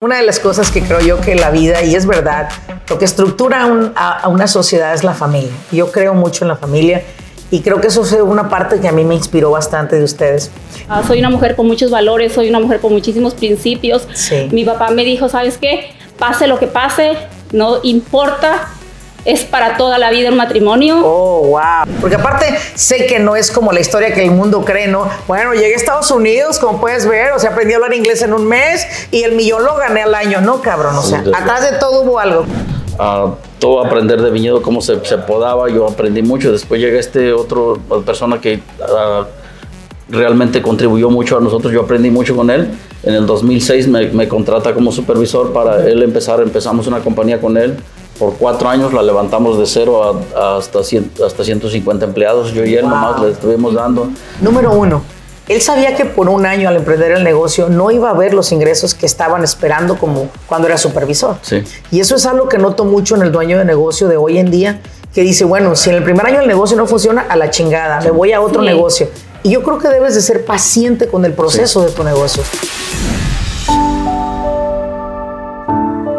Una de las cosas que creo yo que la vida, y es verdad, lo que estructura a, una sociedad es la familia. Yo creo mucho en la familia y creo que eso fue una parte que a mí me inspiró bastante de ustedes. Ah, soy una mujer con muchos valores, soy una mujer con muchísimos principios. Mi papá me dijo, ¿sabes qué? Pase lo que pase, no importa es para toda la vida un matrimonio. Oh, wow. Porque aparte sé que no es como la historia que el mundo cree, ¿no? Bueno, llegué a Estados Unidos, como puedes ver, o sea, aprendí a hablar inglés en un mes y el millón lo gané al año. No, cabrón, o sea, atrás de todo hubo algo. Uh, todo aprender de viñedo, cómo se, se, podaba, yo aprendí mucho. Después llega este otro persona que uh, realmente contribuyó mucho a nosotros, yo aprendí mucho con él. En el 2006 me, me contrata como supervisor para él empezar, empezamos una compañía con él por cuatro años la levantamos de cero hasta, hasta 150 empleados. Yo y él nomás le estuvimos dando. Número uno, él sabía que por un año al emprender el negocio no iba a ver los ingresos que estaban esperando como cuando era supervisor. Sí. Y eso es algo que noto mucho en el dueño de negocio de hoy en día, que dice, bueno, si en el primer año el negocio no funciona, a la chingada, me voy a otro negocio. Y yo creo que debes de ser paciente con el proceso de tu negocio.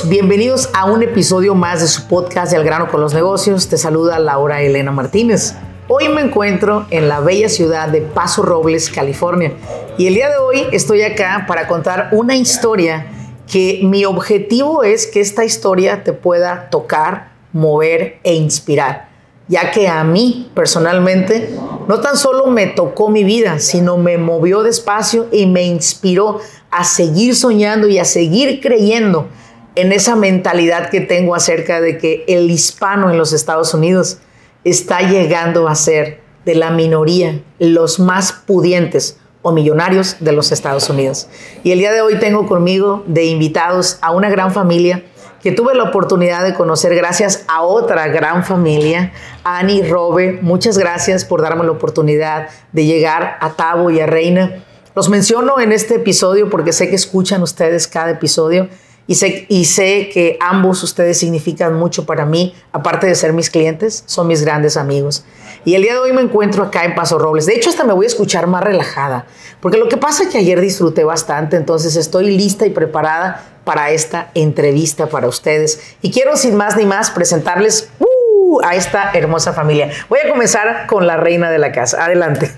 Bienvenidos a un episodio más de su podcast de Al grano con los negocios. Te saluda Laura Elena Martínez. Hoy me encuentro en la bella ciudad de Paso Robles, California. Y el día de hoy estoy acá para contar una historia que mi objetivo es que esta historia te pueda tocar, mover e inspirar. Ya que a mí personalmente no tan solo me tocó mi vida, sino me movió despacio y me inspiró a seguir soñando y a seguir creyendo en esa mentalidad que tengo acerca de que el hispano en los Estados Unidos está llegando a ser de la minoría los más pudientes o millonarios de los Estados Unidos. Y el día de hoy tengo conmigo de invitados a una gran familia que tuve la oportunidad de conocer gracias a otra gran familia, Annie Robe. Muchas gracias por darme la oportunidad de llegar a Tabo y a Reina. Los menciono en este episodio porque sé que escuchan ustedes cada episodio y sé, y sé que ambos ustedes significan mucho para mí, aparte de ser mis clientes, son mis grandes amigos. Y el día de hoy me encuentro acá en Paso Robles. De hecho, hasta me voy a escuchar más relajada, porque lo que pasa es que ayer disfruté bastante, entonces estoy lista y preparada para esta entrevista para ustedes. Y quiero sin más ni más presentarles uh, a esta hermosa familia. Voy a comenzar con la reina de la casa. Adelante.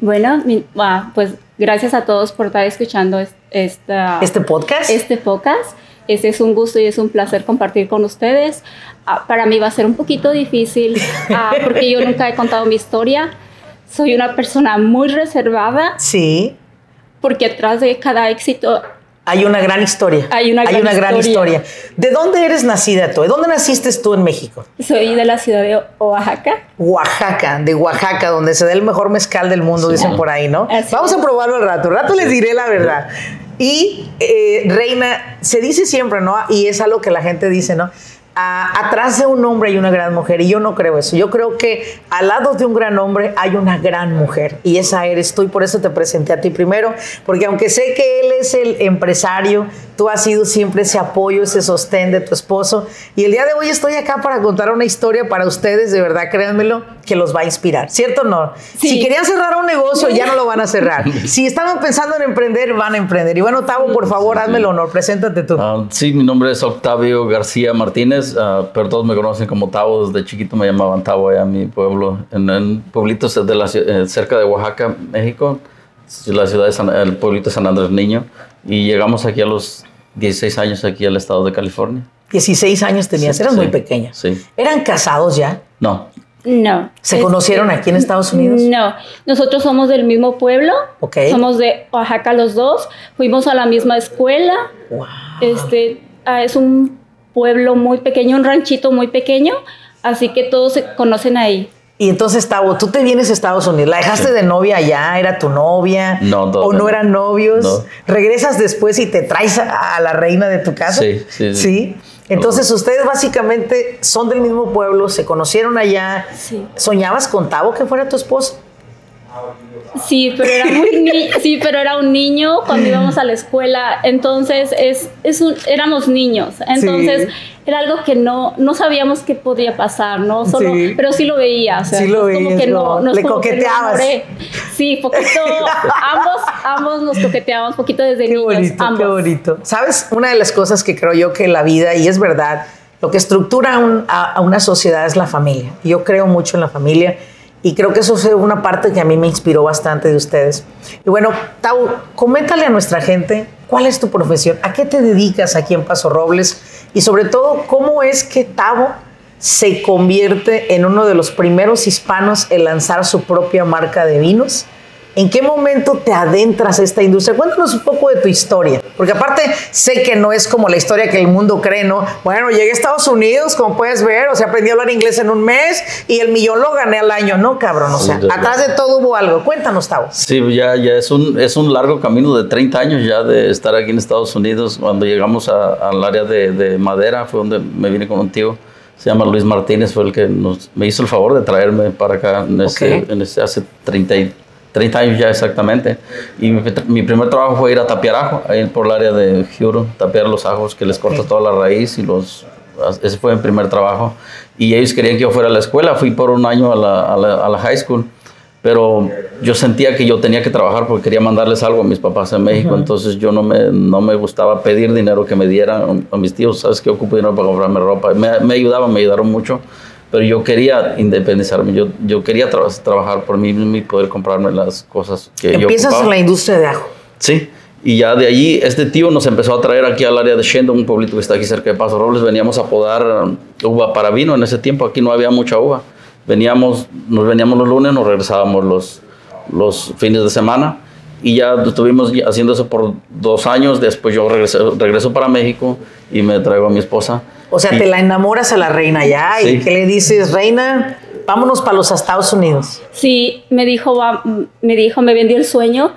Bueno, pues gracias a todos por estar escuchando esta, este podcast. Este podcast. Este es un gusto y es un placer compartir con ustedes. Ah, para mí va a ser un poquito difícil ah, porque yo nunca he contado mi historia. Soy una persona muy reservada. Sí. Porque atrás de cada éxito hay una gran historia. Hay una, gran, historia. ¿De dónde eres nacida tú? ¿De dónde naciste tú en México? Soy de la ciudad de Oaxaca. Oaxaca, de Oaxaca, donde se da el mejor mezcal del mundo, dicen por ahí, ¿no? Vamos a probarlo al rato. Al rato les diré la verdad. Y eh, Reina, se dice siempre, ¿no? Y es algo que la gente dice, ¿no? Atrás de un hombre hay una gran mujer y yo no creo eso. Yo creo que al lado de un gran hombre hay una gran mujer y esa eres tú y por eso te presenté a ti primero, porque aunque sé que él es el empresario, tú has sido siempre ese apoyo, ese sostén de tu esposo y el día de hoy estoy acá para contar una historia para ustedes, de verdad, créanmelo, que los va a inspirar, ¿cierto o no? Si querían cerrar un negocio, ya no lo van a cerrar. Si estaban pensando en emprender, van a emprender. Y bueno, Octavio, por favor, hazme el honor, preséntate tú. Ah, sí, mi nombre es Octavio García Martínez. Ah, pero todos me conocen como Tavo. Desde chiquito me llamaban Tavo allá en mi pueblo, en, pueblitos de la, eh, cerca de Oaxaca, México, la ciudad de el pueblito de San Andrés Niño. Y llegamos aquí a los 16 años aquí al estado de California. 16 años tenías, eras muy pequeña. Sí. ¿Eran casados ya? No. No. ¿Se conocieron aquí en Estados Unidos? No. Nosotros somos del mismo pueblo. Ok. Somos de Oaxaca los dos. Fuimos a la misma escuela. Wow. Este, ah, es un pueblo muy pequeño, un ranchito muy pequeño. Así que todos se conocen ahí. Y entonces, Tavo, tú te vienes a Estados Unidos. ¿La dejaste de novia allá? ¿Era tu novia? No, no, ¿O no, no. eran novios? No. ¿Regresas después y te traes a, a la reina de tu casa? Sí, sí, sí. Entonces, ustedes básicamente son del mismo pueblo, se conocieron allá. Sí. ¿Soñabas con Tavo que fuera tu esposo? Sí, pero era muy ni- sí, pero era un niño cuando íbamos a la escuela, entonces es, es un, éramos niños, entonces Sí. era algo que no, no sabíamos qué podía pasar, ¿no? Solo, Sí. pero sí lo veía, o sea, Sí lo es como veías, que ¿no? no, Le como que coqueteabas. enamoré. Sí, poquito, ambos, ambos nos coqueteamos poquito desde Qué niños, bonito, ambos. qué bonito. ¿Sabes? Una de las cosas que creo yo que la vida, y es verdad, lo que estructura un- a- a una sociedad es la familia. Yo creo mucho en la familia y creo que eso fue una parte que a mí me inspiró bastante de ustedes. Y bueno, Tau, coméntale a nuestra gente cuál es tu profesión, a qué te dedicas aquí en Paso Robles y sobre todo, cómo es que Tavo se convierte en uno de los primeros hispanos en lanzar su propia marca de vinos. ¿En qué momento te adentras a esta industria? Cuéntanos un poco de tu historia, porque aparte sé que no es como la historia que el mundo cree, ¿no? Bueno, llegué a Estados Unidos, como puedes ver, o sea, aprendí a hablar inglés en un mes y el millón lo gané al año, ¿no, cabrón? O sea, Sí, atrás de todo hubo algo. Cuéntanos, Tavo. Sí, ya, ya es un, es un largo camino de 30 años ya de estar aquí en Estados Unidos. Cuando llegamos al área de, de madera fue donde me vine con un tío, se llama Luis Martínez, fue el que nos, me hizo el favor de traerme para acá en ese, Ok. en ese- hace 30, y- 30 años ya exactamente. Y mi, mi primer trabajo fue ir a tapiar ajo, ahí por el área de Huron, tapiar los ajos que les cortas Ok. toda la raíz y los... Ese fue mi primer trabajo. Y ellos querían que yo fuera a la escuela, fui por un año a la, a la- a la high school pero yo sentía que yo tenía que trabajar porque quería mandarles algo a mis papás en México, entonces yo no me, no me gustaba pedir dinero que me dieran a mis tíos, sabes que ocupo dinero para comprarme ropa, me, me ayudaban, me ayudaron mucho, pero yo quería independizarme, yo, yo quería tra- trabajar por mí mismo y poder comprarme las cosas que yo Empiezas en la industria de ajo. Sí, y ya de allí este tío nos empezó a traer aquí al área de Shendon, un pueblito que está aquí cerca de Paso Robles. Veníamos a podar uva para vino. En ese tiempo aquí no había mucha uva. Veníamos, nos veníamos los lunes, nos regresábamos los, los fines de semana. Y ya estuvimos haciendo eso por dos años. Después yo regresé, regreso para México y me traigo a mi esposa. O sea, Y- te la enamoras a la reina ya y. ¿qué le dices? Reina, vámonos para los Estados Unidos. Sí, me dijo, me dijo, me vendió el sueño.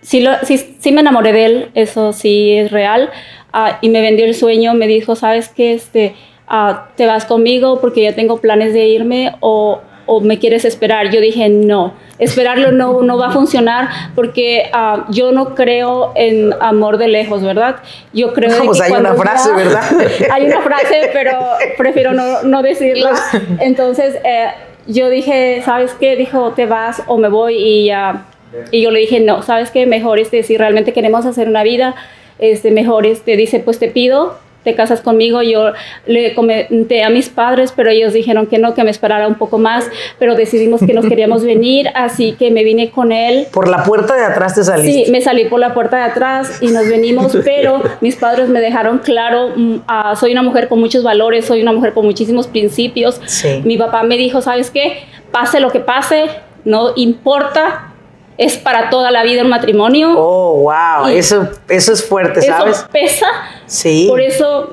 Sí, lo- sí, sí me enamoré de él, eso sí es real. Ah, y me vendió el sueño, me dijo, ¿sabes qué? Este, ah, ¿Te vas conmigo porque ya tengo planes de irme o, o me quieres esperar? Yo dije, no, esperarlo no, no va a funcionar porque ah, yo no creo en amor de lejos, ¿verdad? Yo creo de Pues que hay una frase, ya- ¿verdad? hay una frase, pero prefiero no, no decirla. Entonces, eh, yo dije, ¿sabes qué? Dijo, te vas o me voy y ya. Y yo le dije, no, ¿sabes qué? Mejor, este, si realmente queremos hacer una vida, este, mejor, este, dice, pues te pido, te casas conmigo. Yo le comenté a mis padres, pero ellos dijeron que no, que me esperara un poco más, pero decidimos que nos queríamos venir, así que me vine con él. Por la puerta de atrás te saliste. Sí, me salí por la puerta de atrás y nos venimos, pero mis padres me dejaron claro, mm, ah, soy una mujer con muchos valores, soy una mujer con muchísimos principios. Sí. Mi papá me dijo, ¿sabes qué? Pase lo que pase, no importa, es para toda la vida un matrimonio. Oh, wow, Y- eso, eso es fuerte, eso ¿sabes? pesa. Sí. Por eso,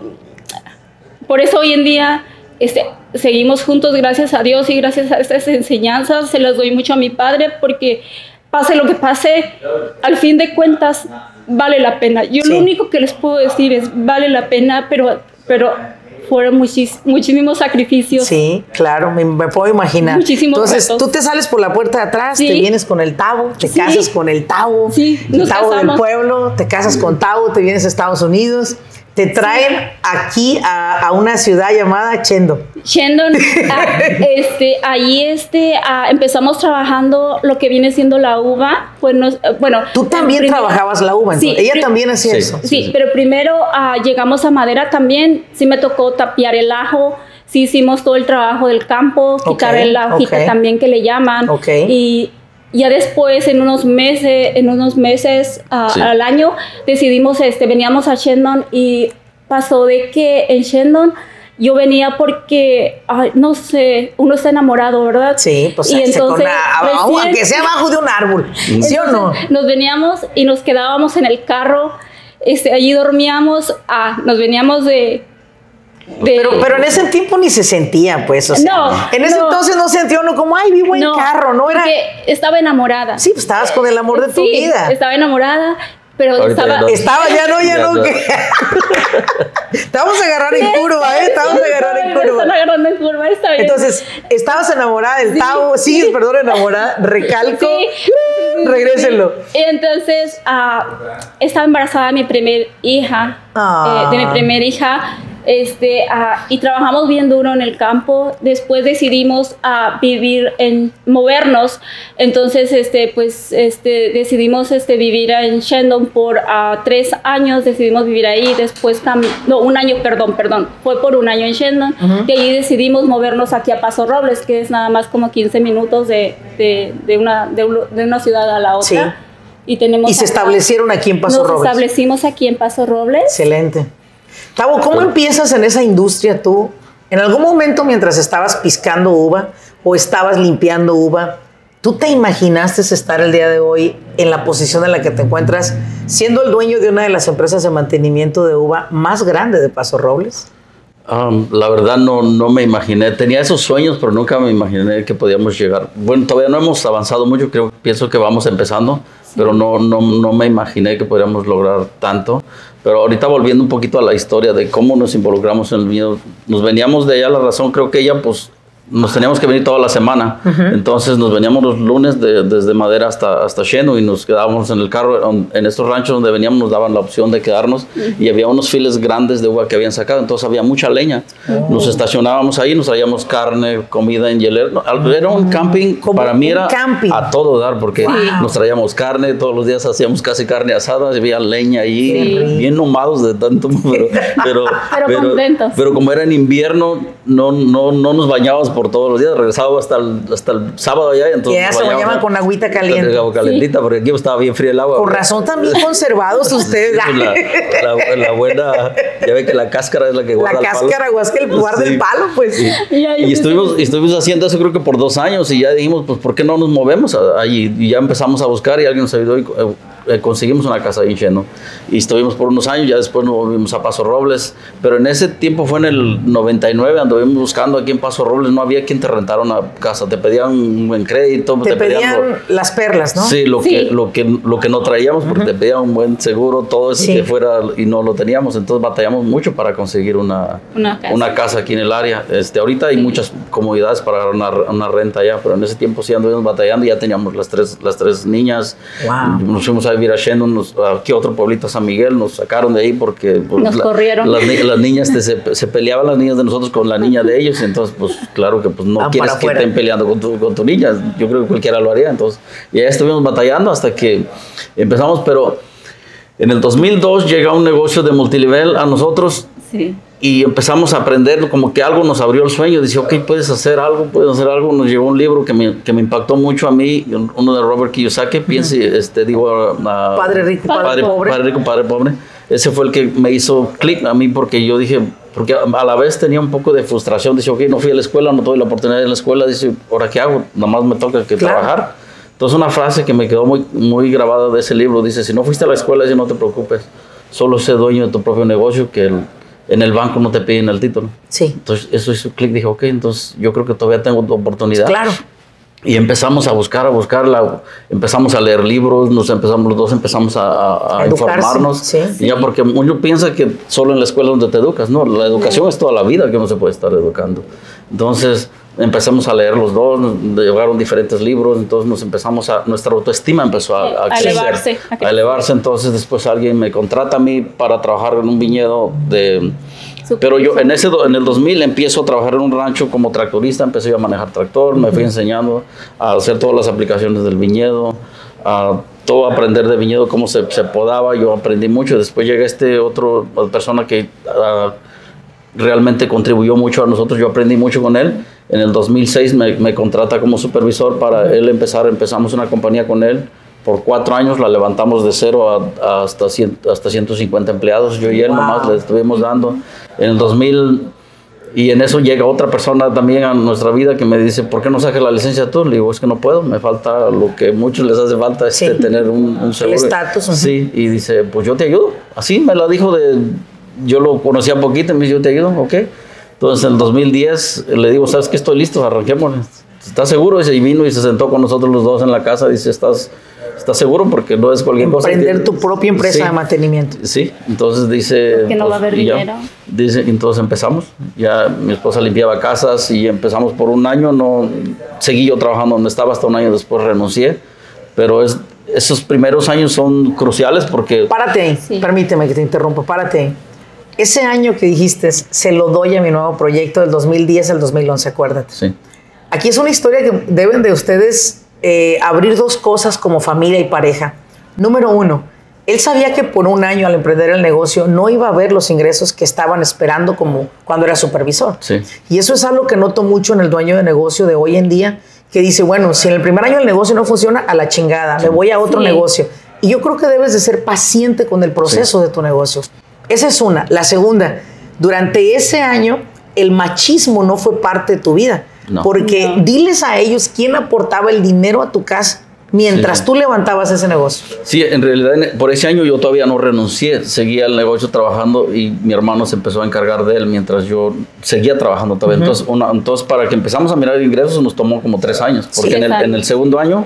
por eso hoy en día este, seguimos juntos, gracias a Dios y gracias a estas enseñanzas. Se las doy mucho a mi padre porque pase lo que pase, al fin de cuentas vale la pena. Yo Sí. lo único que les puedo decir es vale la pena, pero, pero fueron muchis- muchísimos sacrificios. Sí, claro, me, me puedo imaginar. Muchísimos Entonces, retos. tú te sales por la puerta de atrás, Sí. te vienes con el Tavo, te Sí. casas con el Tavo, Sí, el Tavo del pueblo, te casas con Tavo, te vienes a Estados Unidos, te traen aquí a, a una ciudad llamada Chendo. Shendon, ah, este, ahí este, ah, empezamos trabajando lo que viene siendo la uva. Pues nos- eh, bueno, Tú también primero- trabajabas la uva, entonces. Sí, Ella también hacía Sí. eso. Sí, pero primero ah, llegamos a madera también. Sí me tocó tapiar el ajo. Sí hicimos todo el trabajo del campo, quitar Ok, la hojita ok. también que le llaman. Ok. Y ya después, en unos meses, en unos meses Sí. al año, decidimos, este, veníamos a Shendon y pasó de que en Shendon yo venía porque, ay, no sé, uno está enamorado, ¿verdad? Sí, pues y se con entonces, recién- aunque sea abajo de un árbol, ¿sí o no? Nos veníamos y nos quedábamos en el carro, este, allí dormíamos, ah, nos veníamos de, de- Pero, pero en ese tiempo ni se sentía, pues. O sea, No, en ese no. entonces no sentía uno como, ay, vivo en carro, ¿no? Era. porque estaba enamorada. Sí, pues estabas con el amor de tu Sí, vida. estaba enamorada, pero Ahorita estaba... ya no. Estaba, ya no, ya, Ya no. Te vamos a agarrar en curva, ¿eh? Te vamos a agarrar en Me están curva. agarrando en curva, está bien. Entonces, estabas enamorada del Tavo, sigues, perdón, enamorada, recalco. Sí. Regrésenlo. Y entonces ah, estaba embarazada de mi primer hija, Ah. eh, de mi primer hija, este, ah, y trabajamos bien duro en el campo. Después decidimos ah, vivir en movernos, entonces este, pues este, decidimos este, vivir en Shandon por ah, tres años. Decidimos vivir ahí. Después no un año, perdón, perdón, fue por un año en Shandon. De ahí decidimos movernos aquí a Paso Robles, que es nada más como 15 minutos de, de, de una, de, un- de una ciudad a la otra. Sí. Y, tenemos Y se acá- establecieron aquí en Paso Nos Robles. establecimos aquí en Paso Robles. Excelente. Tavo, ¿cómo empiezas en esa industria tú? En algún momento mientras estabas piscando uva o estabas limpiando uva, ¿tú te imaginaste estar el día de hoy en la posición en la que te encuentras siendo el dueño de una de las empresas de mantenimiento de uva más grande de Paso Robles? Um, la verdad no, no me imaginé, tenía esos sueños, pero nunca me imaginé que podíamos llegar. Bueno, todavía no hemos avanzado mucho, creo, pienso que vamos empezando, pero no, no, no me imaginé que podríamos lograr tanto. Pero ahorita volviendo un poquito a la historia de cómo nos involucramos en el viñedo, nos veníamos de ella, la razón creo que ella pues nos teníamos que venir toda la semana. Entonces nos veníamos los lunes de- desde Madera hasta, hasta Sheno y nos quedábamos en el carro. En, en estos ranchos donde veníamos nos daban la opción de quedarnos y había unos files grandes de uva que habían sacado. Entonces había mucha leña. Nos estacionábamos ahí, nos traíamos carne, comida en al- Era un camping, Como para mí era camping. a todo dar porque Wow. nos traíamos carne, todos los días hacíamos casi carne asada, había leña ahí, Sí. bien nomados de tanto, pero, pero, Pero contentos. pero como era en invierno, no, no, no nos bañábamos por todos los días, regresábamos hasta el, hasta el sábado allá. y Entonces Ya se bañaban con agüita caliente. Con agua calentita, porque aquí estaba bien fría el agua. Por razón también conservados ustedes. Pues la, la- la buena, ya ve que la cáscara es la que guarda La el palo. cáscara guasca el guarda Sí. el palo, pues. Y, y estuvimos, y estuvimos haciendo eso creo que por dos años y ya dijimos, pues, ¿por qué no nos movemos allí? Y ya empezamos a buscar y alguien nos ayudó y eh, conseguimos una casa ahí en Cheno. Y estuvimos por unos años, ya después nos movimos a Paso Robles, pero en ese tiempo fue en el 99, anduvimos buscando aquí en Paso Robles, no había quien te rentara una casa, te pedían un buen crédito, Te lo- pedían las perlas, ¿no? Sí, lo, Sí. Que, lo, que, lo que no traíamos, porque te pedían un buen seguro, todo eso Sí. que fuera, y no lo teníamos. Entonces batallamos mucho para conseguir una, Una casa. una casa aquí en el área. Este, ahorita hay muchas comodidades para una, una renta allá, pero en ese tiempo sí anduvimos batallando y ya teníamos las tres, las tres niñas. Wow. Nos fuimos a Shendon, nos- aquí otro pueblito, San Miguel, nos sacaron de ahí porque pues, Nos corrieron. Las, las niñas te- se, se peleaban las niñas de nosotros con la niña de ellos, entonces pues claro que pues no Van quieres que estén peleando con tu, con tu niña. Yo creo que cualquiera lo haría. Entonces, y ahí estuvimos batallando hasta que empezamos, pero en el 2002 llega un negocio de multinivel a nosotros Sí. Y empezamos a aprender, como que algo nos abrió el sueño. Dice, ok, puedes hacer algo, puedes hacer algo. Nos llegó un libro que me, que me impactó mucho a mí, uno de Robert Kiyosaki. Piense, este, digo, a- Padre rico, padre pobre. Padre rico, padre pobre. Ese fue el que me hizo clic a mí porque yo dije, porque a a la vez tenía un poco de frustración. Dice, ok, no fui a la escuela, no tuve la oportunidad de ir a la escuela. Dice, ¿ahora qué hago? Nada más me toca que Claro. trabajar. Entonces una frase que me quedó muy, muy grabada de ese libro dice, si no fuiste a la escuela, dice, no te preocupes, solo sé dueño de tu propio negocio, que el- en el banco no te piden el título. Sí, Entonces eso hizo clic, dije, ok, entonces yo creo que todavía tengo oportunidad. claro. Y empezamos a buscar, a buscarla, empezamos a leer libros, nos empezamos los dos empezamos a, informarnos. sí. Ya porque uno piensa que solo en la escuela es donde te educas, no, la educación es toda la vida que uno se puede estar educando. Entonces empezamos a leer los dos, llegaron diferentes libros, entonces nos empezamos a, nuestra autoestima empezó a, A crecer, elevarse, a a elevarse. Entonces después alguien me contrata a mí para trabajar en un viñedo de... Pero yo en ese en el 2000 empiezo a trabajar en un rancho como tractorista, empecé yo a manejar tractor, me fui enseñando a hacer todas las aplicaciones del viñedo, a todo aprender de viñedo, cómo se, se podaba, yo aprendí mucho. Después llega este otro persona que ah, realmente contribuyó mucho a nosotros, yo aprendí mucho con él. En el 2006 me, me contrata como supervisor para él empezar, empezamos una compañía con él. Por cuatro años la levantamos de cero a, a hasta, 100 hasta 150 empleados. Yo y él Wow. nomás le estuvimos dando. En el 2000 y en eso llega otra persona también a nuestra vida que me dice, ¿por qué no sacas la licencia tú? Le digo, es que no puedo, me falta lo que a muchos les hace falta, es Sí. tener un, un seguro. estatus, ujú. Sí, y dice, pues yo te ayudo. Así me la dijo de, yo lo conocía poquito me dice, yo te ayudo, ok. Entonces en el 2010 le digo, ¿sabes qué? Estoy listo, arranquemos. ¿Estás seguro? Y vino y se sentó con nosotros los dos en la casa. Dice, ¿estás, estás seguro? Porque no es cualquier cosa. Emprender tu propia empresa de mantenimiento. Sí, entonces dice... Que no va a haber pues, ya, dinero. Dice, entonces empezamos. Ya mi esposa limpiaba casas y empezamos por un año. No seguí yo trabajando donde estaba hasta un año después renuncié. Pero es, esos primeros años son cruciales porque... Párate Sí. permíteme que te interrumpa, párate. Ese año que dijiste, se lo doy a mi nuevo proyecto del 2010 al 2011, acuérdate. Sí, Aquí es una historia que deben de ustedes eh, abrir dos cosas como familia y pareja. Número uno, él sabía que por un año al emprender el negocio no iba a ver los ingresos que estaban esperando como cuando era supervisor. sí. Y eso es algo que noto mucho en el dueño de negocio de hoy en día, que dice, bueno, si en el primer año el negocio no funciona, a la chingada, me voy a otro Sí. negocio. Y yo creo que debes de ser paciente con el proceso de tu negocio. Esa es una. La segunda, durante ese año, el machismo no fue parte de tu vida. No. Porque No. diles a ellos quién aportaba el dinero a tu casa mientras Sí. tú levantabas ese negocio. Sí, en realidad por ese año yo todavía no renuncié, seguía el negocio trabajando y mi hermano se empezó a encargar de él mientras yo seguía trabajando todavía. entonces, una- entonces, para que empezamos a mirar ingresos nos tomó como tres años, porque Sí, en, el, en el segundo año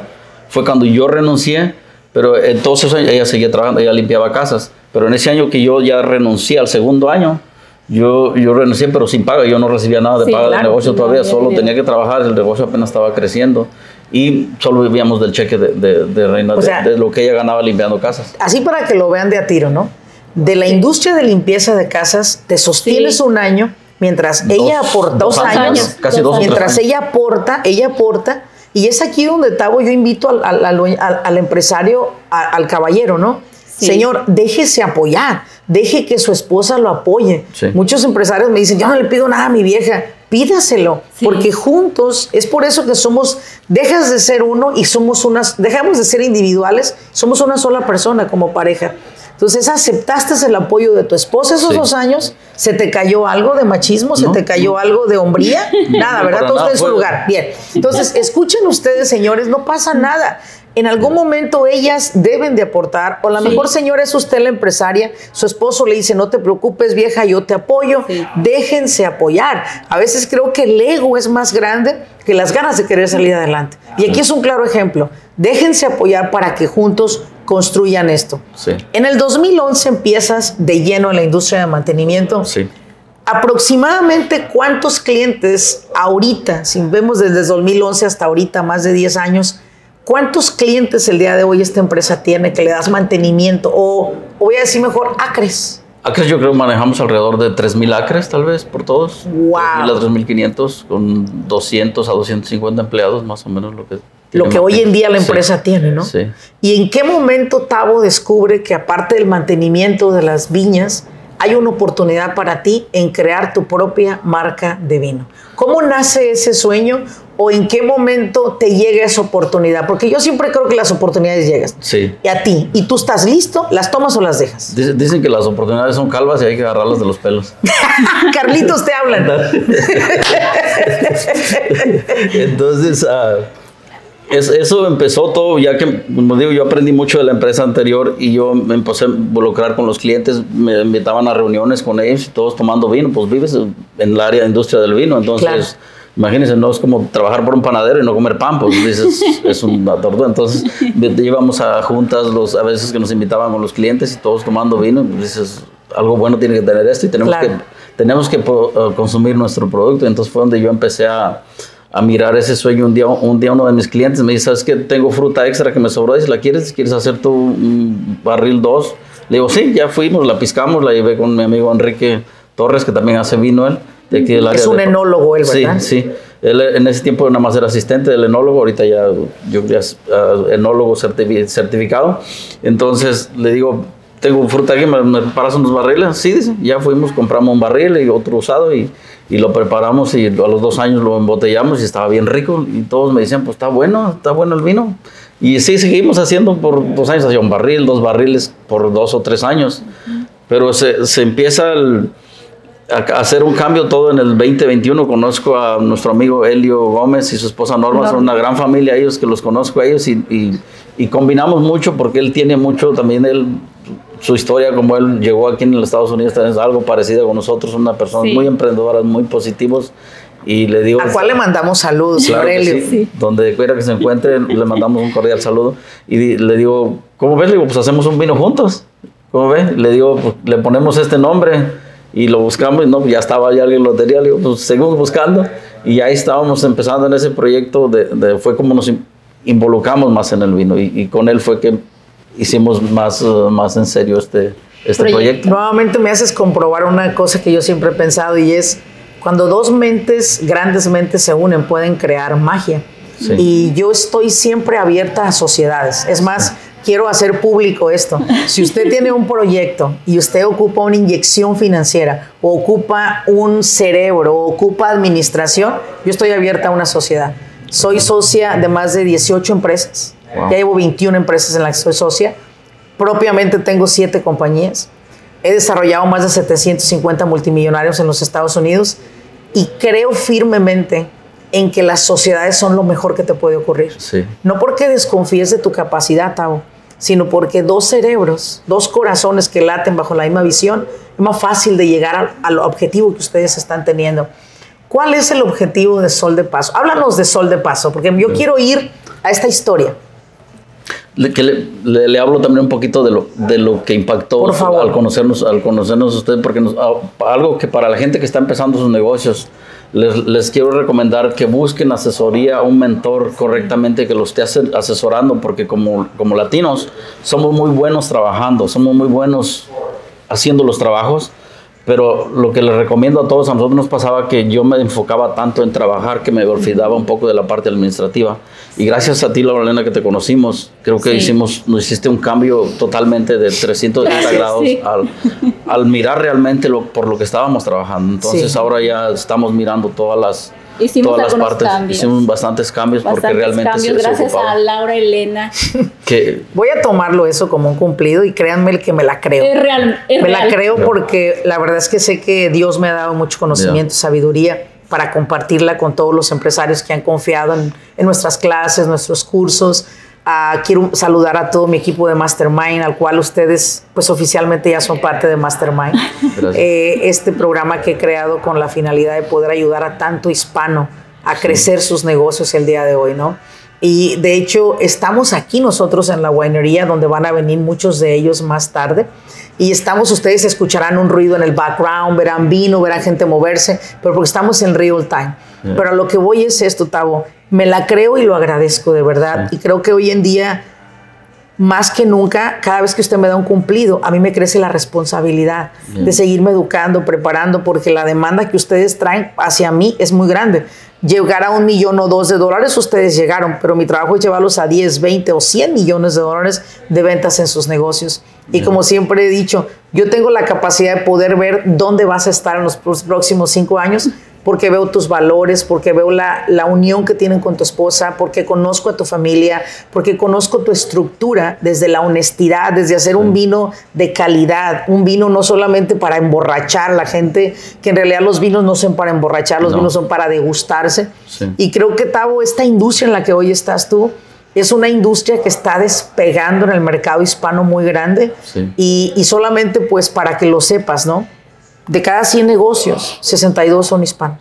fue cuando yo renuncié, pero en todos esos años ella seguía trabajando, ella limpiaba casas, pero en ese año que yo ya renuncié al segundo año, yo, yo renuncié pero sin paga, yo no recibía nada de Sí, paga del claro, negocio no todavía, solo dinero. tenía que trabajar, el negocio apenas estaba creciendo. Y solo vivíamos del cheque de, de, de Reina, de- sea, de lo que ella ganaba limpiando casas. así para que lo vean de a tiro, ¿no? De la industria de limpieza de casas, te sostienes Sí. un año mientras ella aporta dos, dos años, años, casi dos dos tres mientras años. ella aporta, ella aporta, y es aquí donde Tavo yo invito al, al- al al- al empresario, a- al caballero, ¿no? Sí. Señor, déjese apoyar, deje que su esposa lo apoye. Sí. Muchos empresarios me dicen, yo no le pido nada a mi vieja, pídaselo, Sí. porque juntos es por eso que somos, dejas de ser uno y somos unas, dejamos de ser individuales, somos una sola persona como pareja. Entonces aceptaste el apoyo de tu esposa esos Sí. dos años, se te cayó algo de machismo, se No, te cayó algo de hombría, nada, No, ¿verdad? Todo está en su lugar. Bien. Entonces, escuchen ustedes, señores, no pasa nada. En algún momento ellas deben de aportar, o a lo Sí. mejor, señora, es usted la empresaria, su esposo le dice, no te preocupes, vieja, yo te apoyo, Sí. déjense apoyar. A veces creo que el ego es más grande que las ganas de querer salir adelante. Y aquí es un claro ejemplo. Déjense apoyar para que juntos construyan esto. Sí, En el 2011 empiezas de lleno en la industria de mantenimiento. sí. Aproximadamente cuántos clientes ahorita, si vemos desde 2011 hasta ahorita, más de 10 años, cuántos clientes el día de hoy esta empresa tiene que le das mantenimiento o, o voy a decir mejor, acres? Acres yo creo que manejamos alrededor de 3.000 acres tal vez por todos. Wow. 3.000 a 3.500 con 200 a 250 empleados más o menos lo que... Lo que hoy en día la Sí. empresa tiene, ¿no? Sí. ¿Y en qué momento Tavo descubre que aparte del mantenimiento de las viñas, hay una oportunidad para ti en crear tu propia marca de vino? ¿Cómo nace ese sueño o en qué momento te llega esa oportunidad? Porque yo siempre creo que las oportunidades llegan. Sí. Y a ti, y tú estás listo, ¿las tomas o las dejas? Dice- Dicen que las oportunidades son calvas y hay que agarrarlas de los pelos. Carlitos te hablan. Entonces, ah, es- eso empezó todo, ya que, como digo, yo aprendí mucho de la empresa anterior y yo me empecé a involucrar con los clientes, me invitaban a reuniones con ellos y todos tomando vino, pues vives en el área de industria del vino, entonces... Claro. Imagínense, no es como trabajar por un panadero y no comer pan, pues dices, es una tortura. Entonces, íbamos a juntas, los, a veces que nos invitaban con los clientes y todos tomando vino, pues dices, algo bueno tiene que tener esto y tenemos Claro. que tenemos que uh, consumir nuestro producto. Entonces fue donde yo empecé a, a mirar ese sueño. Un día, un día uno de mis clientes me dice, ¿sabes qué? Tengo fruta extra que me sobró. Dice, ¿la quieres? ¿Quieres hacer tu barril 2? Le digo, sí, ya fuimos, la piscamos, la llevé con mi amigo Enrique Torres, que también hace vino él. De aquí del área Es un de- enólogo él, ¿verdad? Sí, sí. Él en ese tiempo nada más era asistente del enólogo, ahorita ya yo ya es ah, enólogo certifi- certificado. Entonces le digo, tengo fruta aquí, ¿me, me preparas unos barriles? Sí, dice, ya fuimos, compramos un barril y otro usado y, y lo preparamos y a los dos años lo embotellamos y estaba bien rico y todos me decían, pues está bueno, está bueno el vino. Y sí, seguimos haciendo por dos años, hacía un barril, dos barriles por dos o tres años. Pero se, se empieza el, a hacer un cambio todo en el 2021. Conozco a nuestro amigo Elio Gómez y su esposa Norma, son una gran familia ellos que los conozco a ellos y, y- y combinamos mucho porque él tiene mucho también, él su historia, como él llegó aquí en los Estados Unidos, es algo parecido con nosotros, una persona muy emprendedora, muy positivos. Y le digo. ¿A cuál le mandamos saludos, claro sí. Donde quiera que se encuentre, le mandamos un cordial saludo. Y le digo, ¿cómo ves? Le digo, pues hacemos un vino juntos. ¿Cómo ves? Le digo, pues, le ponemos este nombre y lo buscamos y no, ya estaba ya alguien lotería. Le digo, pues seguimos buscando. Y ahí estábamos empezando en ese proyecto. De, fue como nos involucramos más en el vino. Y, con él fue que hicimos más, más en serio este, este proyecto. Nuevamente me haces comprobar una cosa que yo siempre he pensado y es cuando dos mentes, grandes mentes se unen, pueden crear magia. Y yo estoy siempre abierta a sociedades. Es más, quiero hacer público esto. Si usted tiene un proyecto y usted ocupa una inyección financiera, o ocupa un cerebro, o ocupa administración, yo estoy abierta a una sociedad. Soy socia de más de 18 empresas. Ya llevo 21 empresas en las que soy socia. Propiamente tengo 7 compañías. He desarrollado más de 750 multimillonarios en los Estados Unidos y creo firmemente en que las sociedades son lo mejor que te puede ocurrir. No porque desconfíes de tu capacidad, Tavo, sino porque dos cerebros, dos corazones que laten bajo la misma visión, es más fácil de llegar al, objetivo que ustedes están teniendo. ¿Cuál es el objetivo de Sol de Paso? Háblanos de Sol de Paso, porque yo quiero ir a esta historia le, que le, hablo también un poquito de lo, de lo que impactó al conocernos, al conocernos ustedes, porque algo que para la gente que está empezando sus negocios, les, les, quiero recomendar que busquen asesoría, un mentor correctamente que los esté asesorando, porque como, como latinos somos muy buenos trabajando, somos muy buenos haciendo los trabajos, pero lo que les recomiendo a todos, a nosotros nos pasaba que yo me enfocaba tanto en trabajar que me olvidaba un poco de la parte administrativa. Y gracias a ti, Lorena, que te conocimos, creo que hicimos, nos hiciste un cambio totalmente de 360 grados al, al, mirar realmente lo, por lo que estábamos trabajando. Entonces ahora ya estamos mirando todas las Hicimos todas las partes. Hicimos bastantes cambios porque realmente cambios, gracias a Laura Elena. que Voy a tomarlo eso como un cumplido y créanme el que me la creo. Es real. me la creo porque la verdad es que sé que Dios me ha dado mucho conocimiento, y sabiduría para compartirla con todos los empresarios que han confiado en, en nuestras clases, nuestros cursos quiero saludar a todo mi equipo de Mastermind, al cual ustedes pues oficialmente ya son parte de Mastermind. Eh, este programa que he creado con la finalidad de poder ayudar a tanto hispano a crecer sus negocios el día de hoy, ¿no? Y de hecho estamos aquí nosotros en la guainería donde van a venir muchos de ellos más tarde. Y estamos, ustedes escucharán un ruido en el background, verán vino, verán gente moverse, pero porque estamos en real time. Pero a lo que voy es esto, Tavo me la creo y lo agradezco de verdad. Y creo que hoy en día, más que nunca, cada vez que usted me da un cumplido, a mí me crece la responsabilidad de seguirme educando, preparando, porque la demanda que ustedes traen hacia mí es muy grande. Llegar a un millón o dos de dólares, ustedes llegaron, pero mi trabajo es llevarlos a 10, 20 o 100 millones de dólares de ventas en sus negocios. Y como siempre he dicho, yo tengo la capacidad de poder ver dónde vas a estar en los próximos cinco años porque veo tus valores, porque veo la, la, unión que tienen con tu esposa, porque conozco a tu familia, porque conozco tu estructura desde la honestidad, desde hacer un vino de calidad, un vino no solamente para emborrachar la gente, que en realidad los vinos no son para emborrachar, los vinos son para degustarse. Y creo que, Tavo, esta industria en la que hoy estás tú, es una industria que está despegando en el mercado hispano muy grande y, y solamente pues para que lo sepas, ¿no? De cada 100 negocios, 62 son hispanos.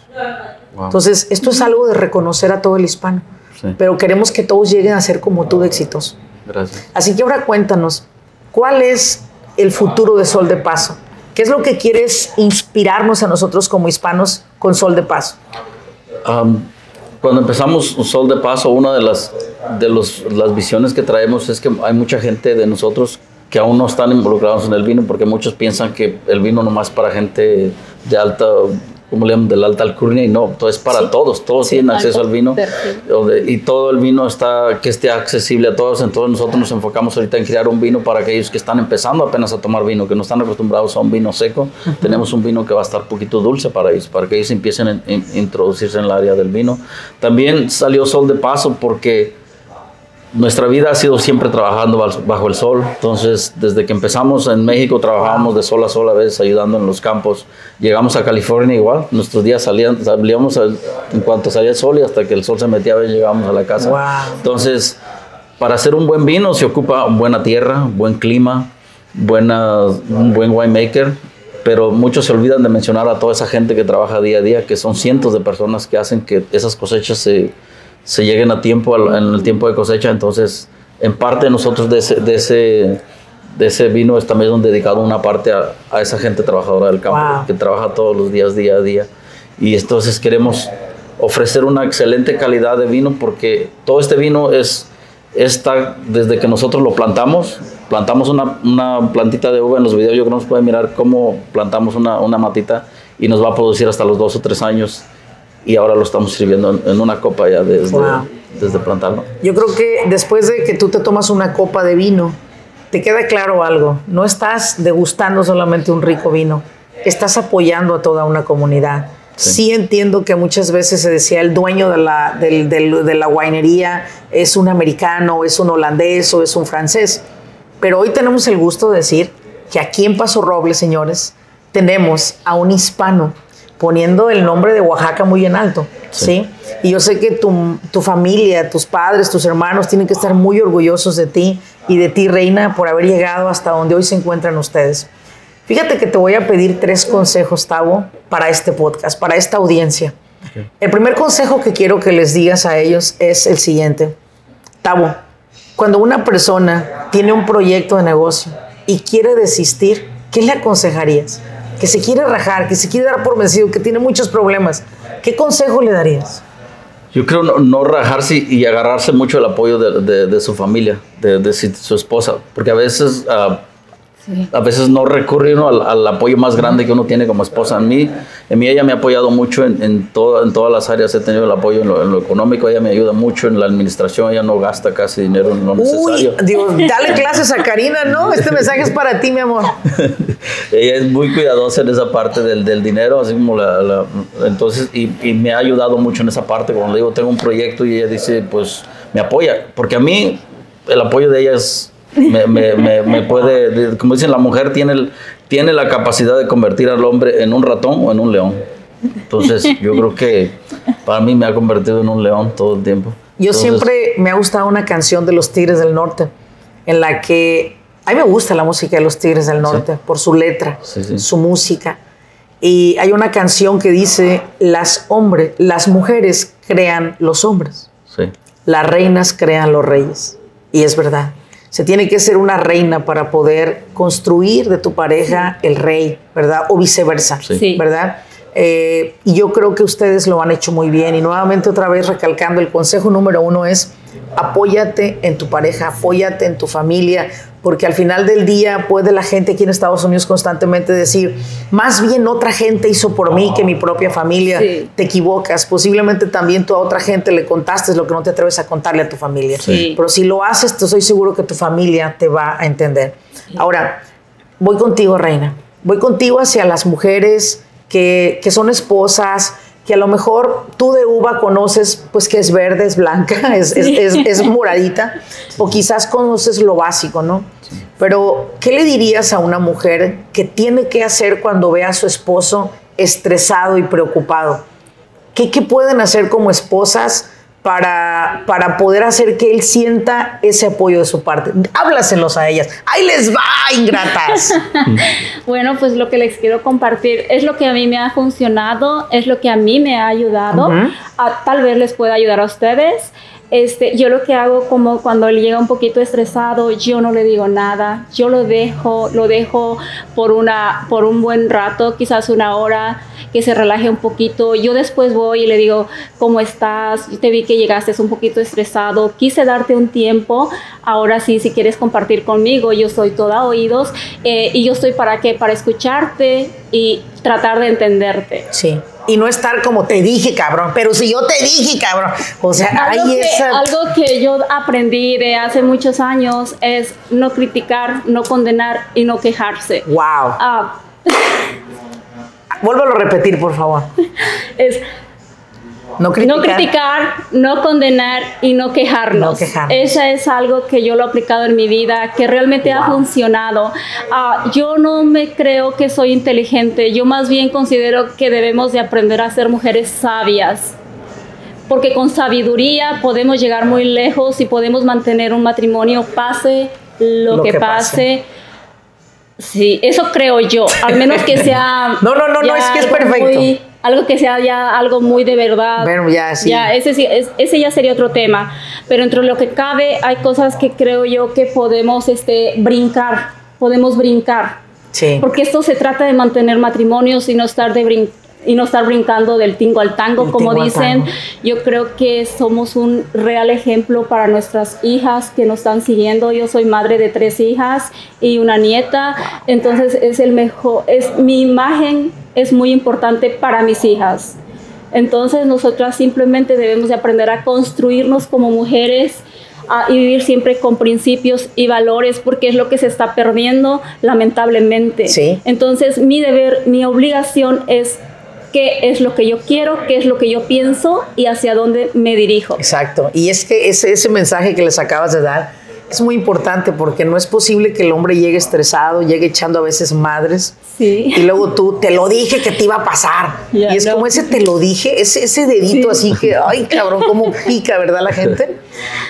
Entonces, esto es algo de reconocer a todo el hispano. Pero queremos que todos lleguen a ser como tú de exitosos. Gracias. Así que ahora cuéntanos, ¿cuál es el futuro de Sol de Paso? ¿Qué es lo que quieres inspirarnos a nosotros como hispanos con Sol de Paso? cuando empezamos Sol de Paso, una de las, de las visiones que traemos es que hay mucha gente de nosotros que aún no están involucrados en el vino, porque muchos piensan que el vino nomás para gente de alta, como le llaman, de la alta alcurnia, y no, todo es para todos, todos tienen acceso al vino, y todo el vino está, que esté accesible a todos, entonces nosotros nos enfocamos ahorita en crear un vino para aquellos que están empezando apenas a tomar vino, que no están acostumbrados a un vino seco, tenemos un vino que va a estar poquito dulce para ellos, para que ellos empiecen a introducirse en el área del vino. También salió Sol de Paso porque nuestra vida ha sido siempre trabajando bajo el sol. Entonces, desde que empezamos en México, trabajábamos de sol a sol a veces, ayudando en los campos. Llegamos a California igual. Nuestros días salían, salíamos en cuanto salía el sol y hasta que el sol se metía, llegábamos a la casa. Entonces, para hacer un buen vino se ocupa buena tierra, buen clima, buena, un buen winemaker, pero muchos se olvidan de mencionar a toda esa gente que trabaja día a día, que son cientos de personas que hacen que esas cosechas se, se lleguen a tiempo, en el tiempo de cosecha. Entonces, en parte nosotros de ese, de ese, de ese vino también dedicado una parte a, a, esa gente trabajadora del campo, Wow. que trabaja todos los días, día a día. Y entonces queremos ofrecer una excelente calidad de vino porque todo este vino es está desde que nosotros lo plantamos. Plantamos una, una plantita de uva en los videos. Yo creo que nos pueden mirar cómo plantamos una, una matita y nos va a producir hasta los dos o tres años. Y ahora lo estamos sirviendo en, una copa ya desde, Wow. desde plantarlo. Yo creo que después de que tú te tomas una copa de vino, te queda claro algo. No estás degustando solamente un rico vino, estás apoyando a toda una comunidad. Sí, Sí. entiendo que muchas veces se decía el dueño de la, del- del- de la winería es un americano, es un holandés o es un francés. Pero hoy tenemos el gusto de decir que aquí en Paso Robles, señores, tenemos a un hispano poniendo el nombre de Oaxaca muy en alto, ¿sí? Sí. Y yo sé que tu, tu familia, tus padres, tus hermanos tienen que estar muy orgullosos de ti y de ti, Reina, por haber llegado hasta donde hoy se encuentran ustedes. Fíjate que te voy a pedir tres consejos, Tavo, para este podcast, para esta audiencia. El primer consejo que quiero que les digas a ellos es el siguiente. Tavo, cuando una persona tiene un proyecto de negocio y quiere desistir, ¿qué le aconsejarías? Que se quiere rajar, que se quiere dar por vencido, que tiene muchos problemas. ¿Qué consejo le darías? Yo creo no, no rajarse y agarrarse mucho el apoyo de, su familia, de, su esposa, porque a veces, ah, a veces no recurre uno al, al apoyo más grande que uno tiene como esposa. En mí, en mí ella me ha apoyado mucho en, en, todo- en todas las áreas, he tenido el apoyo en lo, en lo económico, ella me ayuda mucho en la administración, ella no gasta casi dinero en lo Uy, necesario. digo, dale clases a Karina, ¿no? Este mensaje es para ti, mi amor. ella es muy cuidadosa en esa parte del, del dinero, así como la, la- entonces, y, y me ha ayudado mucho en esa parte, cuando le digo tengo un proyecto y ella dice, pues me apoya, porque a mí el apoyo de ella es, me, me- me- me puede, de- como dicen, la mujer tiene, el- tiene la capacidad de convertir al hombre en un ratón o en un león. Entonces, yo creo que para mí me ha convertido en un león todo el tiempo. Yo Entonces, siempre me ha gustado una canción de los Tigres del Norte, en la que a mí me gusta la música de los Tigres del Norte, por su letra, Sí, sí. su música. Y hay una canción que dice, las, hombres, las mujeres crean los hombres, Sí, las reinas crean los reyes. Y es verdad. Se tiene que ser una reina para poder construir de tu pareja el rey, ¿verdad? O viceversa, Sí. ¿verdad? Eh, y yo creo que ustedes lo han hecho muy bien. Y nuevamente otra vez recalcando, el consejo número uno es apóyate en tu pareja, apóyate en tu familia, porque al final del día puede la gente aquí en Estados Unidos constantemente decir, más bien otra gente hizo por mí que mi propia familia. Sí. Te equivocas. Posiblemente también tú a otra gente le contaste lo que no te atreves a contarle a tu familia. Sí. Pero si lo haces, te estoy seguro que tu familia te va a entender. Ahora, voy contigo, Reina. Voy contigo hacia las mujeres que, que son esposas, que a lo mejor tú de uva conoces, pues que es verde, es blanca, es, es- es- es moradita, o quizás conoces lo básico, ¿no? Pero, ¿qué le dirías a una mujer que tiene que hacer cuando ve a su esposo estresado y preocupado? ¿Qué, qué pueden hacer como esposas para, para poder hacer que él sienta ese apoyo de su parte? Háblaselos a ellas. ¡Ahí les va, ingratas! Bueno, pues lo que les quiero compartir es lo que a mí me ha funcionado, es lo que a mí me ha ayudado. Ujú. A- tal vez les pueda ayudar a ustedes. Este, yo lo que hago como cuando él llega un poquito estresado, yo no le digo nada, yo lo dejo, lo dejo por una, por un buen rato, quizás una hora, que se relaje un poquito. Yo después voy y le digo, ¿cómo estás? Te vi que llegaste un poquito estresado, quise darte un tiempo, ahora sí, si quieres compartir conmigo, yo soy toda oídos eh, y yo estoy para qué, para escucharte y tratar de entenderte. Sí. Y no estar como te dije, cabrón. Pero si yo te dije, cabrón. O sea, Algo hay que, esa. algo que yo aprendí de hace muchos años es no criticar, no condenar y no quejarse. Wow. Ah, Vuélvelo a repetir, por favor. es No criticar. no criticar, no condenar y no quejarnos. No quejarnos. Esa es algo que yo lo he aplicado en mi vida, que realmente ha funcionado. Ah, yo no me creo que soy inteligente, yo más bien considero que debemos de aprender a ser mujeres sabias. Porque con sabiduría podemos llegar muy lejos y podemos mantener un matrimonio, pase lo, Lo que, que pase. Sí, eso creo yo, al menos que sea... no, no, no, no, es que es perfecto. Algo que sea ya algo muy de verdad. Bueno, ya sí. Ya, ese, ese ya sería otro tema. Pero entre lo que cabe, hay cosas que creo yo que podemos este, brincar, podemos brincar. Sí. Porque esto se trata de mantener matrimonios y no estar de brin y no estar brincando del tingo al tango, como dicen. Yo creo que somos un real ejemplo para nuestras hijas que nos están siguiendo. Yo soy madre de tres hijas y una nieta, entonces es el mejor, es mi imagen es muy importante para mis hijas. Entonces nosotras simplemente debemos de aprender a construirnos como mujeres y vivir siempre con principios y valores porque es lo que se está perdiendo lamentablemente. Sí. Entonces mi deber, mi obligación es qué es lo que yo quiero, qué es lo que yo pienso y hacia dónde me dirijo. Exacto. Y es que ese, ese mensaje que les acabas de dar es muy importante porque no es posible que el hombre llegue estresado, llegue echando a veces madres. Sí. Y luego tú, te lo dije que te iba a pasar. y es como ese te lo dije, ese, ese dedito así que, ay cabrón, cómo pica, ¿verdad la gente?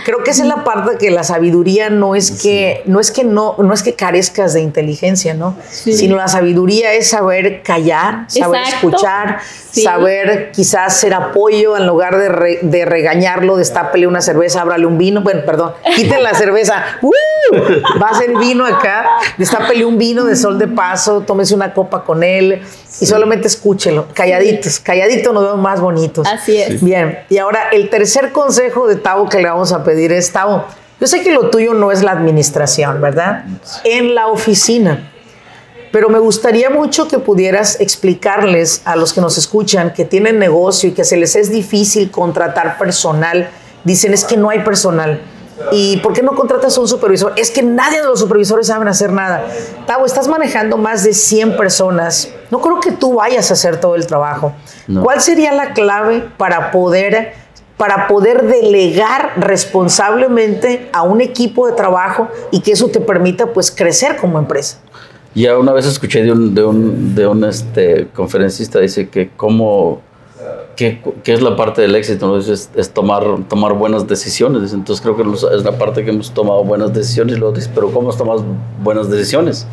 Creo que esa es la parte que la sabiduría no es que no es que no, no es que carezcas de inteligencia, ¿no? Sino la sabiduría es saber callar, saber escuchar, saber quizás ser apoyo en lugar de, de regañarlo, destápele una cerveza, ábrale un vino, bueno, perdón, quiten la cerveza, ¡Uh! va a ser vino acá, destápele un vino de sol de paso, tómese una copa con él y solamente escúchelo, calladitos, calladito nos vemos más bonitos. Así es. Bien, y ahora el tercer consejo de Tavo que le vamos a pedir es, Tavo, yo sé que lo tuyo no es la administración, ¿verdad? En la oficina. Pero me gustaría mucho que pudieras explicarles a los que nos escuchan que tienen negocio y que se les es difícil contratar personal. Dicen, es que no hay personal. ¿Y por qué no contratas a un supervisor? Es que nadie de los supervisores saben hacer nada. Tavo, estás manejando más de 100 personas. No creo que tú vayas a hacer todo el trabajo. ¿Cuál sería la clave para poder, para poder delegar responsablemente a un equipo de trabajo y que eso te permita pues crecer como empresa? Ya una vez escuché de un, de un, de un este, conferencista, dice que cómo ¿qué, ¿qué, es la parte del éxito? ¿no? Es, es, tomar, tomar buenas decisiones. Entonces creo que es la parte que hemos tomado buenas decisiones. Y luego dice, ¿pero cómo has tomado buenas decisiones?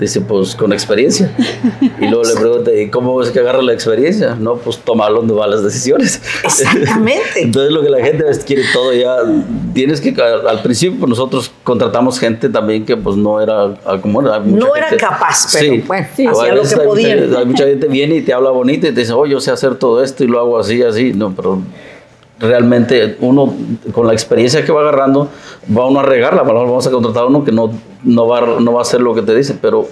Dice, pues con experiencia. y luego le pregunta, ¿y cómo es que agarra la experiencia? No, pues tomar donde van las decisiones. Exactamente. Entonces lo que la gente quiere todo ya, tienes que, al principio pues, nosotros contratamos gente también que pues no era como era. No era capaz, pero sí. bueno, sí. hacía lo que podía. Mucha, mucha gente viene y te habla bonito y te dice, oh, yo sé hacer todo esto y lo hago así, así, no, pero realmente uno con la experiencia que va agarrando va uno a regarla, vamos a contratar a uno que no, no, va, no va a hacer lo que te dice, pero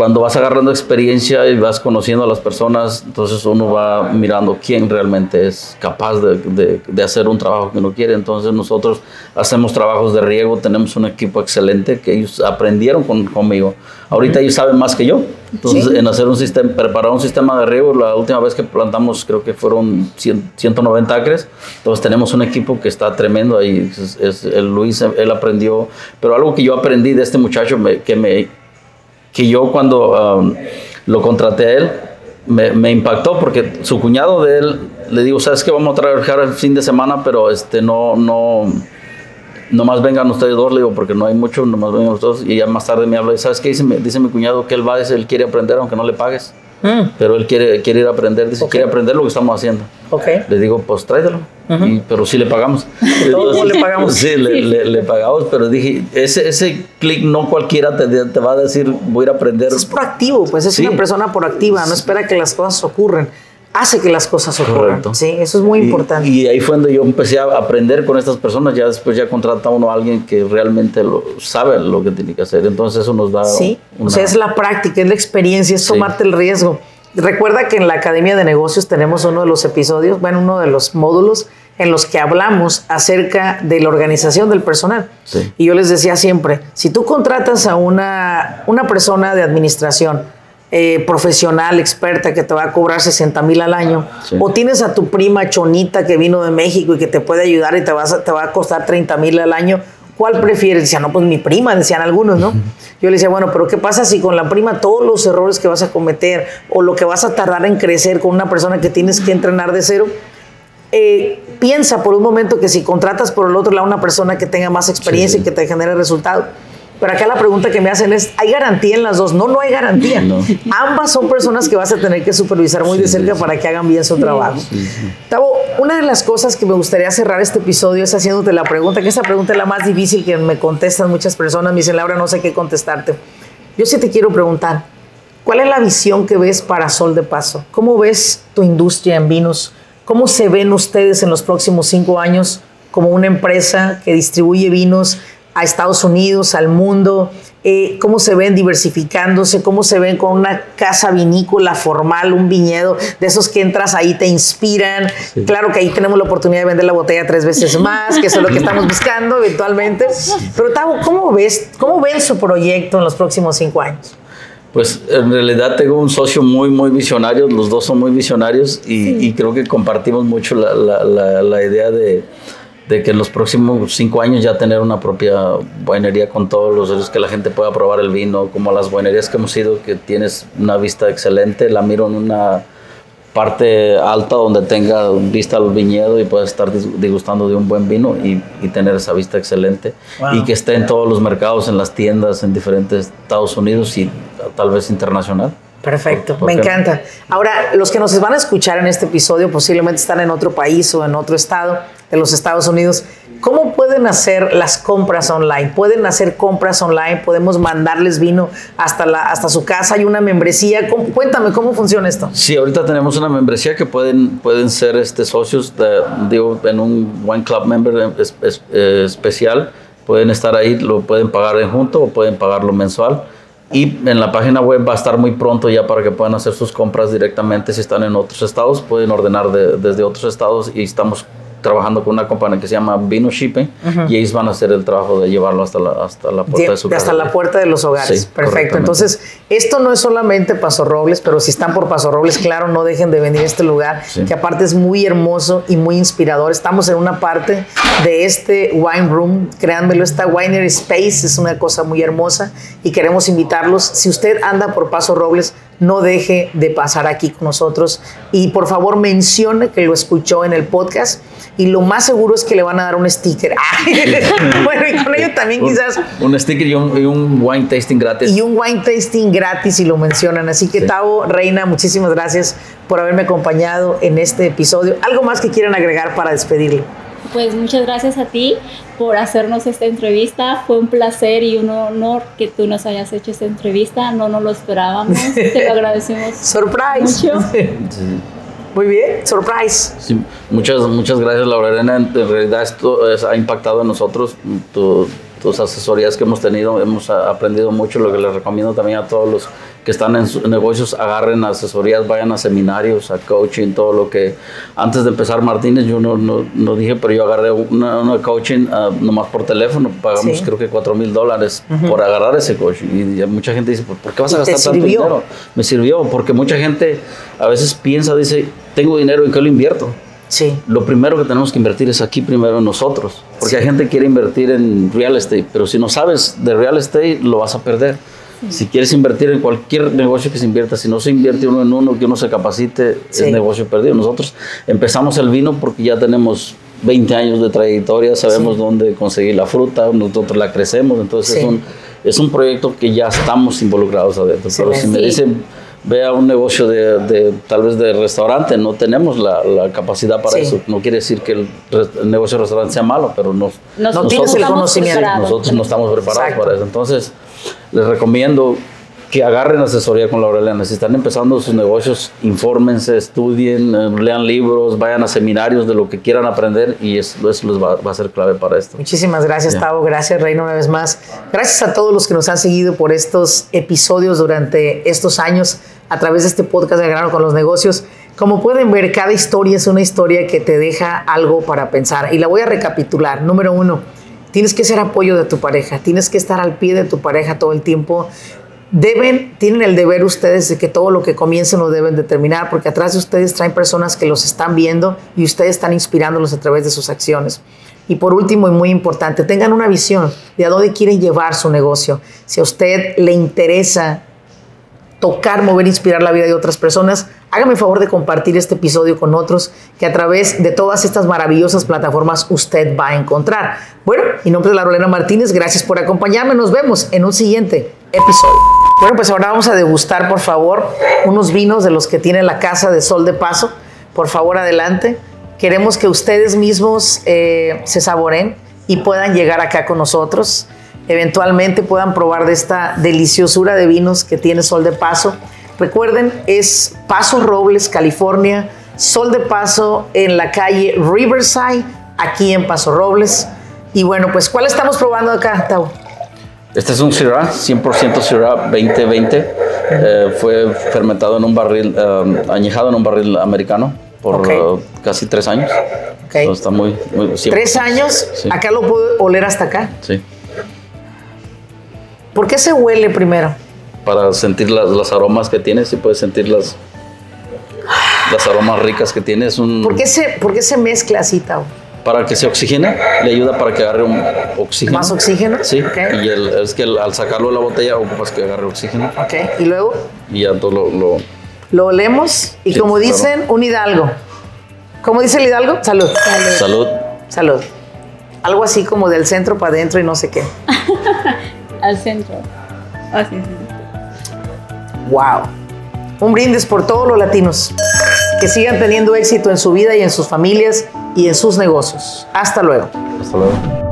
cuando vas agarrando experiencia y vas conociendo a las personas, entonces uno va mirando quién realmente es capaz de, de, hacer un trabajo que uno quiere. Entonces nosotros hacemos trabajos de riego, tenemos un equipo excelente que ellos aprendieron con, conmigo. Ahorita ellos saben más que yo. Entonces en hacer un sistema, preparar un sistema de riego, la última vez que plantamos creo que fueron 100, 190 acres. Entonces tenemos un equipo que está tremendo ahí. Es, el Luis, él aprendió, pero algo que yo aprendí de este muchacho que me que yo cuando um, lo contraté a él, me, impactó porque su cuñado de él le digo, sabes que vamos a trabajar el fin de semana, pero este no, no, nomás vengan ustedes dos, le digo, porque no hay mucho, nomás vengan ustedes dos. Y ya más tarde me habla, ¿sabes qué? Dice, dice mi cuñado que él va, él quiere aprender aunque no le pagues. Mm. Pero él quiere, quiere ir a aprender, dice, quiere aprender lo que estamos haciendo. Okay. Le digo, pues tráetelo. pero sí le pagamos. ¿Cómo le pagamos? Sí, le, le, pagamos, pero dije, ese, ese clic no cualquiera te, te, va a decir, voy a ir a aprender. Es proactivo, pues es una persona proactiva, no espera que las cosas ocurran hace que las cosas ocurran. Sí, eso es muy importante. Y ahí fue donde yo empecé a aprender con estas personas. Ya después ya contrata uno a alguien que realmente lo, sabe lo que tiene que hacer. Entonces eso nos da. Sí, o sea, es la práctica, es la experiencia, es tomarte el riesgo. Recuerda que en la Academia de Negocios tenemos uno de los episodios, bueno, uno de los módulos en los que hablamos acerca de la organización del personal. Sí. Y yo les decía siempre, si tú contratas a una, una persona de administración, eh, profesional, experta, que te va a cobrar 60 mil al año, o tienes a tu prima chonita que vino de México y que te puede ayudar y te, vas a, te va a costar 30 mil al año, ¿cuál prefieres? Decían, no, pues mi prima, decían algunos, ¿no? Yo le decía, bueno, pero ¿qué pasa si con la prima todos los errores que vas a cometer o lo que vas a tardar en crecer con una persona que tienes que entrenar de cero? Eh, piensa por un momento que si contratas por el otro lado una persona que tenga más experiencia y que te genere resultado Pero acá la pregunta que me hacen es, ¿hay garantía en las dos? No, no hay garantía. Ambas son personas que vas a tener que supervisar muy de cerca para que hagan bien su trabajo. Tavo, una de las cosas que me gustaría cerrar este episodio es haciéndote la pregunta, que esa pregunta es la más difícil que me contestan muchas personas. Me dicen, Laura, no sé qué contestarte. Yo sí te quiero preguntar, ¿cuál es la visión que ves para Sol de Paso? ¿Cómo ves tu industria en vinos? ¿Cómo se ven ustedes en los próximos cinco años como una empresa que distribuye vinos a Estados Unidos, al mundo, eh, cómo se ven diversificándose, cómo se ven con una casa vinícola formal, un viñedo, de esos que entras ahí, te inspiran. Claro que ahí tenemos la oportunidad de vender la botella tres veces más, que eso es lo que estamos buscando eventualmente. Pero Tavo, ¿cómo ves, cómo ven su proyecto en los próximos cinco años? Pues en realidad tengo un socio muy, muy visionario, los dos son muy visionarios y, creo que compartimos mucho la idea de de que en los próximos cinco años ya tener una propia buenería con todos los que la gente pueda probar el vino, como las buenerías que hemos ido, que tienes una vista excelente, la miro en una parte alta donde tenga vista al viñedo y puedas estar degustando de un buen vino y, tener esa vista excelente y que esté en todos los mercados, en las tiendas, en diferentes Estados Unidos y tal vez internacional. Perfecto, me encanta. Ahora, los que nos van a escuchar en este episodio posiblemente están en otro país o en otro estado de los Estados Unidos. ¿Cómo pueden hacer las compras online? ¿Pueden hacer compras online? ¿Podemos mandarles vino hasta, la, hasta su casa? ¿Hay una membresía? cuéntame, ¿cómo funciona esto? Sí, ahorita tenemos una membresía que pueden, pueden ser este, socios de, digo, en un Wine Club Member eh, especial. Pueden estar ahí, lo pueden pagar en junto o pueden pagarlo mensual. Y en la página web va a estar muy pronto ya para que puedan hacer sus compras directamente. Si están en otros estados, pueden ordenar desde otros estados y estamos trabajando con una compañía que se llama Vino Shipping y ellos van a hacer el trabajo de llevarlo hasta la, hasta la puerta de, su casa. Hasta la puerta de los hogares. Perfecto. Entonces, esto no es solamente Paso Robles, pero si están por Paso Robles, claro, no dejen de venir a este lugar, que aparte es muy hermoso y muy inspirador. Estamos en una parte de este wine room, créanmelo, esta Winery Space es una cosa muy hermosa y queremos invitarlos. Si usted anda por Paso Robles, no deje de pasar aquí con nosotros y por favor mencione que lo escuchó en el podcast y lo más seguro es que le van a dar un sticker. bueno, y con ello también quizás... Un sticker y un, wine tasting gratis. Y un wine tasting gratis y lo mencionan. Así que Tavo, Reina, muchísimas gracias por haberme acompañado en este episodio. ¿Algo más que quieran agregar para despedirle? Pues muchas gracias a ti por hacernos esta entrevista. Fue un placer y un honor que tú nos hayas hecho esta entrevista. No nos lo esperábamos. Te lo agradecemos. Surprise. Mucho. Muy bien, surprise. Sí, muchas, muchas gracias, Laura Elena. En realidad esto ha impactado en nosotros. Tus asesorías que hemos tenido, hemos aprendido mucho. Lo que les recomiendo también a todos los que están en sus negocios, agarren asesorías, vayan a seminarios, a coaching, todo lo que... Antes de empezar Martínez, yo no, no, dije, pero yo agarré una, coaching uh, nomás por teléfono, pagamos creo que 4 mil dólares por agarrar ese coaching. Y mucha gente dice, ¿por qué vas a gastar tanto dinero? Me sirvió, porque mucha gente a veces piensa, dice, tengo dinero, ¿en qué lo invierto? Sí. Lo primero que tenemos que invertir es aquí primero en nosotros, porque hay gente que quiere invertir en real estate, pero si no sabes de real estate, lo vas a perder. Si quieres invertir en cualquier negocio que se invierta, si no se invierte uno en uno, que uno se capacite, es negocio perdido. Nosotros empezamos el vino porque ya tenemos 20 años de trayectoria, sabemos dónde conseguir la fruta, nosotros la crecemos, entonces es, un, es un proyecto que ya estamos involucrados adentro. Pero si me dicen, vea un negocio de, tal vez de restaurante, no tenemos la, capacidad para eso. No quiere decir que el, negocio de restaurante sea malo, pero no tienes el conocimiento. Nosotros no estamos preparados para eso. Entonces, les recomiendo que agarren asesoría con Laurelena. Si están empezando sus negocios, infórmense, estudien, eh, lean libros, vayan a seminarios de lo que quieran aprender y eso, les va, a ser clave para esto. Muchísimas gracias, Tavo. Gracias, Reina, una vez más. Gracias a todos los que nos han seguido por estos episodios durante estos años a través de este podcast de Grano con los Negocios. Como pueden ver, cada historia es una historia que te deja algo para pensar. Y la voy a recapitular. Número uno, Tienes que ser apoyo de tu pareja, tienes que estar al pie de tu pareja todo el tiempo. Deben, tienen el deber ustedes de que todo lo que comiencen lo deben determinar, porque atrás de ustedes traen personas que los están viendo y ustedes están inspirándolos a través de sus acciones. Y por último, y muy importante, tengan una visión de a dónde quieren llevar su negocio. Si a usted le interesa tocar, mover, inspirar la vida de otras personas, hágame el favor de compartir este episodio con otros que a través de todas estas maravillosas plataformas usted va a encontrar. Bueno, mi nombre es Larolena Martínez, gracias por acompañarme, nos vemos en un siguiente episodio. Bueno, pues ahora vamos a degustar, por favor, unos vinos de los que tiene la Casa de Sol de Paso. Por favor, adelante. Queremos que ustedes mismos eh, se saboren y puedan llegar acá con nosotros. Eventualmente puedan probar de esta deliciosura de vinos que tiene Sol de Paso. Recuerden, es Paso Robles, California. Sol de Paso en la calle Riverside, aquí en Paso Robles. Y bueno, pues, ¿cuál estamos probando acá, Tau? Este es un Syrah, 100% Syrah 2020. Eh, fue fermentado en un barril, eh, añejado en un barril americano por Ok. eh, casi tres años. Ok. Entonces, está muy... muy Tres años, Sí. acá lo puedo oler hasta acá. Sí. ¿Por qué se huele primero? Para sentir las, las aromas que tiene, sí puedes sentir las, las aromas ricas que tiene. Es un, ¿Por qué se, por qué se mezcla así, Tau? Para que se oxigene, le ayuda para que agarre un oxígeno. ¿Más oxígeno? Sí. Y el- es que el- al sacarlo de la botella ocupas que agarre oxígeno. Ok, y luego Y ya todo lo... lo- lo olemos y Sí, como claro. dicen, un hidalgo. ¿Cómo dice el hidalgo? Salud. Salud. Salud. Algo así como del centro para adentro y no sé qué. Al centro. Así, sí. Wow. Un brindis por todos los latinos. Que sigan teniendo éxito en su vida y en sus familias y en sus negocios. Hasta luego. Hasta luego.